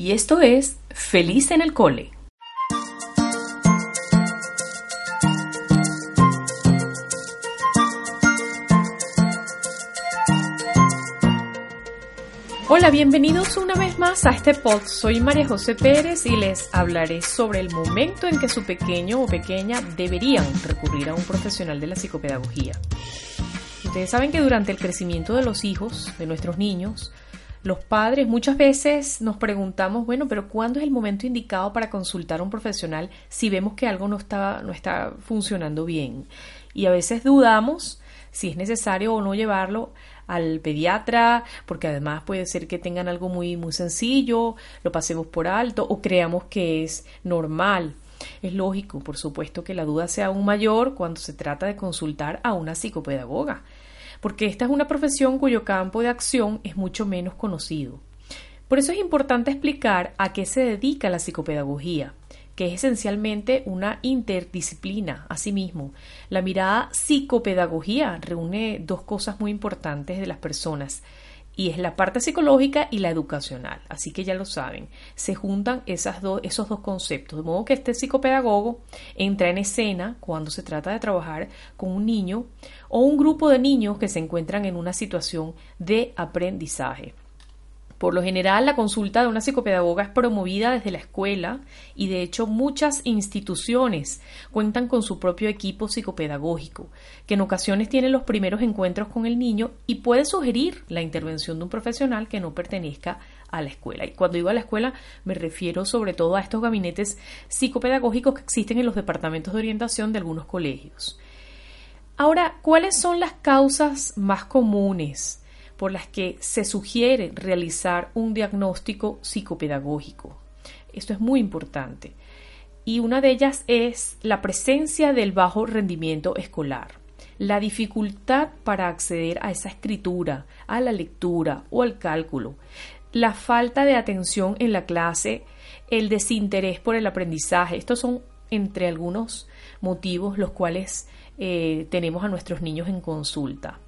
y esto es Feliz en el Cole. Hola, bienvenidos una vez más a este pod. Soy María José Pérez y les hablaré sobre el momento en que su pequeño o pequeña deberían recurrir a un profesional de la psicopedagogía. Ustedes saben que durante el crecimiento de los hijos, de nuestros niños, los padres muchas veces nos preguntamos, bueno, pero ¿cuándo es el momento indicado para consultar a un profesional si vemos que algo no está, no está funcionando bien? Y a veces dudamos si es necesario o no llevarlo al pediatra, porque además puede ser que tengan algo muy, muy sencillo, lo pasemos por alto o creamos que es normal. Es lógico, por supuesto, que la duda sea aún mayor cuando se trata de consultar a una psicopedagoga porque esta es una profesión cuyo campo de acción es mucho menos conocido. Por eso es importante explicar a qué se dedica la psicopedagogía, que es esencialmente una interdisciplina. Asimismo, la mirada psicopedagogía reúne dos cosas muy importantes de las personas, y es la parte psicológica y la educacional. Así que ya lo saben, se juntan esos dos conceptos. De modo que este psicopedagogo entra en escena cuando se trata de trabajar con un niño o un grupo de niños que se encuentran en una situación de aprendizaje. Por lo general, la consulta de una psicopedagoga es promovida desde la escuela y de hecho muchas instituciones cuentan con su propio equipo psicopedagógico, que en ocasiones tiene los primeros encuentros con el niño y puede sugerir la intervención de un profesional que no pertenezca a la escuela. Y cuando digo a la escuela me refiero sobre todo a estos gabinetes psicopedagógicos que existen en los departamentos de orientación de algunos colegios. Ahora, ¿cuáles son las causas más comunes por las que se sugiere realizar un diagnóstico psicopedagógico. Esto es muy importante. Y una de ellas es la presencia del bajo rendimiento escolar, la dificultad para acceder a esa escritura, a la lectura o al cálculo, la falta de atención en la clase, el desinterés por el aprendizaje. Estos son entre algunos motivos los cuales eh, tenemos a nuestros niños en consulta.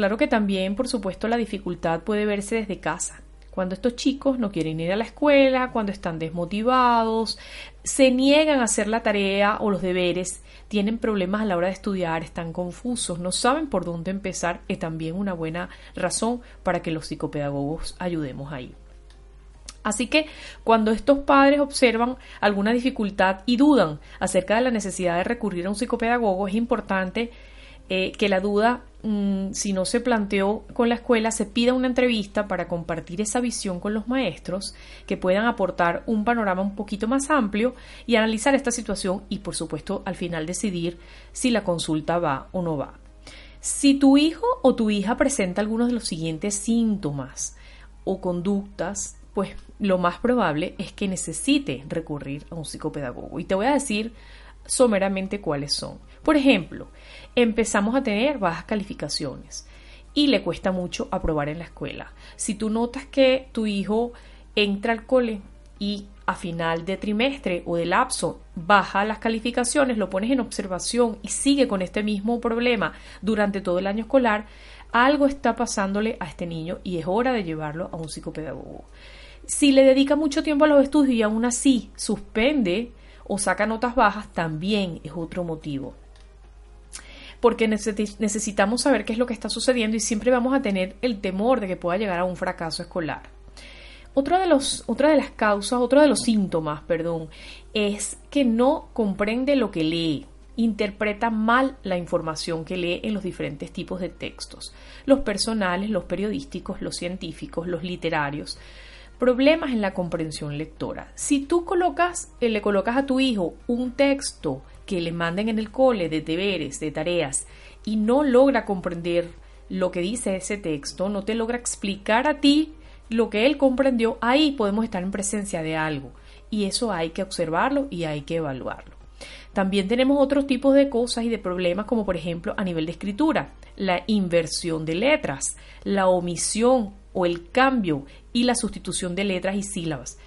Claro que también, por supuesto, la dificultad puede verse desde casa. Cuando estos chicos no quieren ir a la escuela, cuando están desmotivados, se niegan a hacer la tarea o los deberes, tienen problemas a la hora de estudiar, están confusos, no saben por dónde empezar, es también una buena razón para que los psicopedagogos ayudemos ahí. Así que cuando estos padres observan alguna dificultad y dudan acerca de la necesidad de recurrir a un psicopedagogo, es importante eh, que la duda, mm, si no se planteó con la escuela, se pida una entrevista para compartir esa visión con los maestros, que puedan aportar un panorama un poquito más amplio y analizar esta situación y, por supuesto, al final decidir si la consulta va o no va. Si tu hijo o tu hija presenta algunos de los siguientes síntomas o conductas, pues lo más probable es que necesite recurrir a un psicopedagogo. Y te voy a decir someramente cuáles son. Por ejemplo, empezamos a tener bajas calificaciones y le cuesta mucho aprobar en la escuela. Si tú notas que tu hijo entra al cole y a final de trimestre o de lapso baja las calificaciones, lo pones en observación y sigue con este mismo problema durante todo el año escolar, algo está pasándole a este niño y es hora de llevarlo a un psicopedagogo. Si le dedica mucho tiempo a los estudios y aún así suspende o saca notas bajas, también es otro motivo porque necesitamos saber qué es lo que está sucediendo y siempre vamos a tener el temor de que pueda llegar a un fracaso escolar. Otra de, otra de las causas, otro de los síntomas, perdón, es que no comprende lo que lee, interpreta mal la información que lee en los diferentes tipos de textos, los personales, los periodísticos, los científicos, los literarios. Problemas en la comprensión lectora. Si tú colocas, eh, le colocas a tu hijo un texto que le manden en el cole de deberes, de tareas, y no logra comprender lo que dice ese texto, no te logra explicar a ti lo que él comprendió, ahí podemos estar en presencia de algo. Y eso hay que observarlo y hay que evaluarlo. También tenemos otros tipos de cosas y de problemas, como por ejemplo a nivel de escritura, la inversión de letras, la omisión o el cambio y la sustitución de letras y sílabas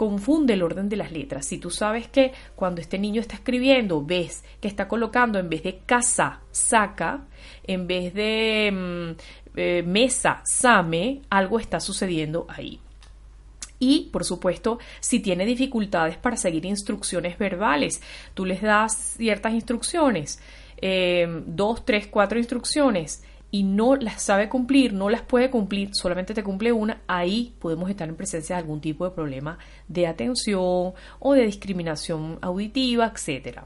confunde el orden de las letras. Si tú sabes que cuando este niño está escribiendo, ves que está colocando en vez de casa, saca, en vez de mm, eh, mesa, same, algo está sucediendo ahí. Y, por supuesto, si tiene dificultades para seguir instrucciones verbales, tú les das ciertas instrucciones, eh, dos, tres, cuatro instrucciones, y no las sabe cumplir, no las puede cumplir, solamente te cumple una, ahí podemos estar en presencia de algún tipo de problema de atención o de discriminación auditiva, etcétera.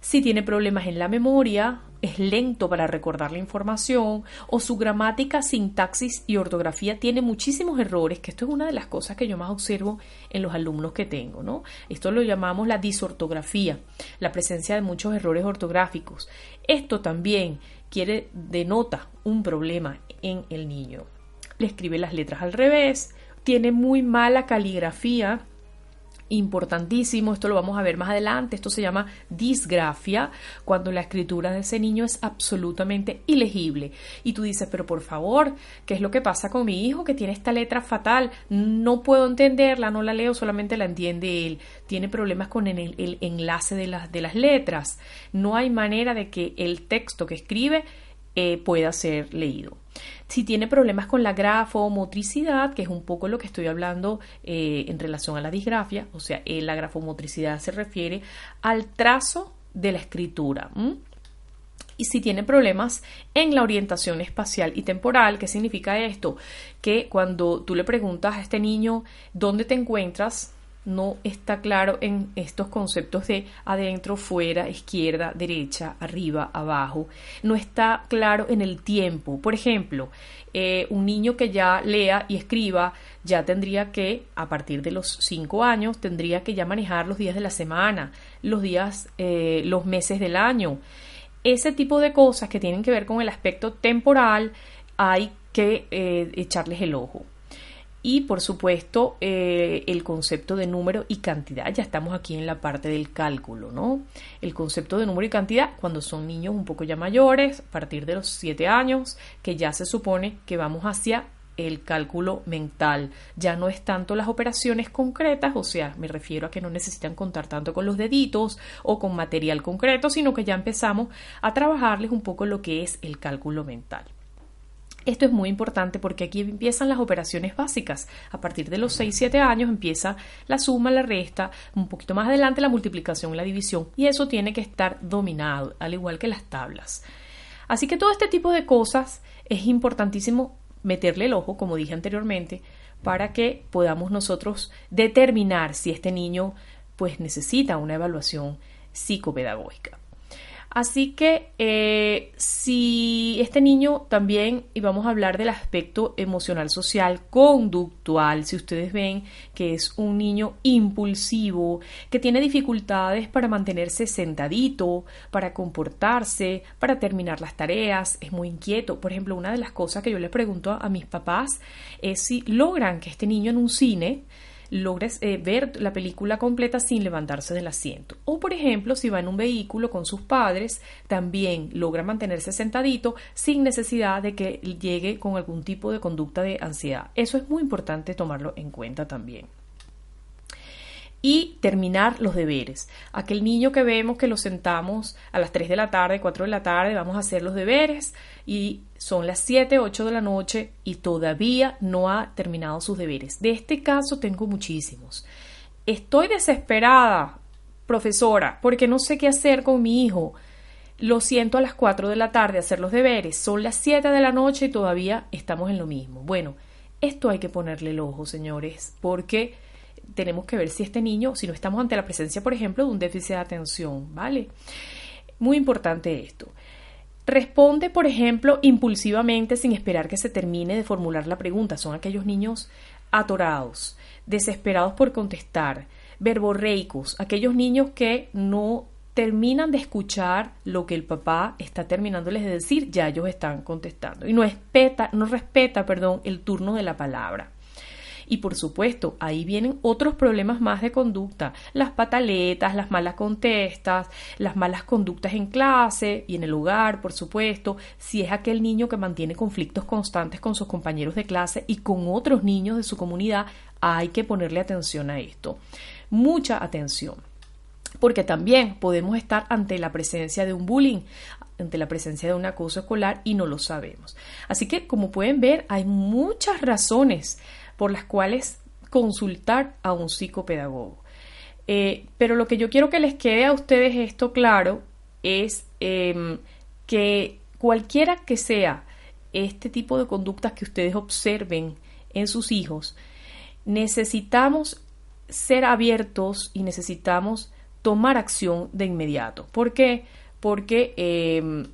Si tiene problemas en la memoria, es lento para recordar la información o su gramática, sintaxis y ortografía tiene muchísimos errores, que esto es una de las cosas que yo más observo en los alumnos que tengo, ¿no? Esto lo llamamos la disortografía, la presencia de muchos errores ortográficos. Esto también quiere denota un problema en el niño. Le escribe las letras al revés, tiene muy mala caligrafía, importantísimo, esto lo vamos a ver más adelante, esto se llama disgrafia, cuando la escritura de ese niño es absolutamente ilegible. Y tú dices, pero por favor, ¿qué es lo que pasa con mi hijo que tiene esta letra fatal? No puedo entenderla, no la leo, solamente la entiende él. Tiene problemas con el, el enlace de de las letras. No hay manera de que el texto que escribe eh, pueda ser leído. Si tiene problemas con la grafomotricidad, que es un poco lo que estoy hablando eh, en relación a la disgrafia, o sea, eh, la grafomotricidad se refiere al trazo de la escritura. Y si tiene problemas en la orientación espacial y temporal, ¿qué significa esto? Que cuando tú le preguntas a este niño dónde te encuentras, no está claro en estos conceptos de adentro, fuera, izquierda, derecha, arriba, abajo. No está claro en el tiempo. Por ejemplo, eh, un niño que ya lea y escriba ya tendría que, a partir de los cinco años, tendría que ya manejar los días de la semana, los días, eh, los meses del año. Ese tipo de cosas que tienen que ver con el aspecto temporal hay que eh, echarles el ojo y por supuesto eh, el concepto de número y cantidad. Ya estamos aquí en la parte del cálculo, ¿no? El concepto de número y cantidad cuando son niños un poco ya mayores, a partir de los 7 años, que ya se supone que vamos hacia el cálculo mental. Ya no es tanto las operaciones concretas, o sea, me refiero a que no necesitan contar tanto con los deditos o con material concreto, sino que ya empezamos a trabajarles un poco lo que es el cálculo mental. Esto es muy importante porque aquí empiezan las operaciones básicas. A partir de los 6-7 años empieza la suma, la resta, un poquito más adelante la multiplicación y la división. Y eso tiene que estar dominado, al igual que las tablas. Así que todo este tipo de cosas es importantísimo meterle el ojo, como dije anteriormente, para que podamos nosotros determinar si este niño pues necesita una evaluación psicopedagógica. Así que eh, si este niño también, y vamos a hablar del aspecto emocional, social, conductual, si ustedes ven que es un niño impulsivo, que tiene dificultades para mantenerse sentadito, para comportarse, para terminar las tareas, es muy inquieto. Por ejemplo, una de las cosas que yo le pregunto a mis papás es si logran que este niño en un cine logres eh, ver la película completa sin levantarse del asiento. O, por ejemplo, si va en un vehículo con sus padres, también logra mantenerse sentadito sin necesidad de que llegue con algún tipo de conducta de ansiedad. Eso es muy importante tomarlo en cuenta también y terminar los deberes. Aquel niño que vemos que lo sentamos a las 3 de la tarde, 4 de la tarde, vamos a hacer los deberes y son las 7, 8 de la noche y todavía no ha terminado sus deberes. De este caso tengo muchísimos. Estoy desesperada, profesora, porque no sé qué hacer con mi hijo. Lo siento a las 4 de la tarde hacer los deberes. Son las 7 de la noche y todavía estamos en lo mismo. Bueno, esto hay que ponerle el ojo, señores, porque tenemos que ver si este niño, si no estamos ante la presencia, por ejemplo, de un déficit de atención, ¿vale? Muy importante esto. Responde, por ejemplo, impulsivamente sin esperar que se termine de formular la pregunta. Son aquellos niños atorados, desesperados por contestar, verborreicos, aquellos niños que no terminan de escuchar lo que el papá está terminándoles de decir, ya ellos están contestando y no respeta, no respeta, perdón, el turno de la palabra. Y por supuesto, ahí vienen otros problemas más de conducta, las pataletas, las malas contestas, las malas conductas en clase y en el hogar, por supuesto, si es aquel niño que mantiene conflictos constantes con sus compañeros de clase y con otros niños de su comunidad, hay que ponerle atención a esto. Mucha atención porque también podemos estar ante la presencia de un bullying, ante la presencia de un acoso escolar y no lo sabemos. Así que, como pueden ver, hay muchas razones por las cuales consultar a un psicopedagogo. Eh, pero lo que yo quiero que les quede a ustedes esto claro es em, que cualquiera que sea este tipo de conductas que ustedes observen en sus hijos, necesitamos ser abiertos y necesitamos tomar acción de inmediato. ¿Por qué? Porque em,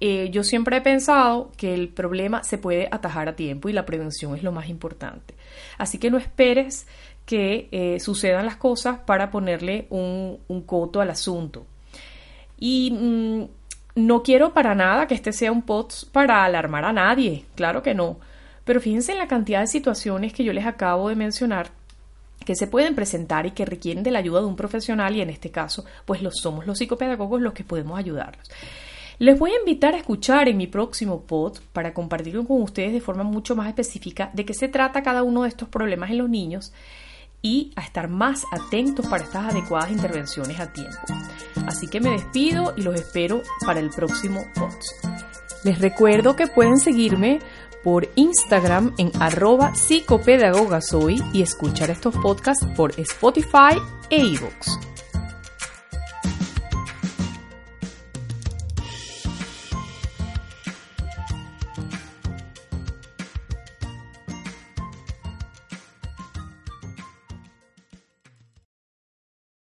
eh, yo siempre he pensado que el problema se puede atajar a tiempo y la prevención es lo más importante. Así que no esperes que eh, sucedan las cosas para ponerle un, coto al asunto. Y mm, no quiero para nada que este sea un POTS para alarmar a nadie, claro que no. Pero fíjense en la cantidad de situaciones que yo les acabo de mencionar que se pueden presentar y que requieren de la ayuda de un profesional y en este caso pues los somos los psicopedagogos los que podemos ayudarlos. Les voy a invitar a escuchar en mi próximo pod para compartirlo con ustedes de forma mucho más específica de qué se trata cada uno de estos problemas en los niños y a estar más atentos para estas adecuadas intervenciones a tiempo. Así que me despido y los espero para el próximo pod. Les recuerdo que pueden seguirme por Instagram en arroba psicopedagogasoy y escuchar estos podcasts por Spotify e iVoox.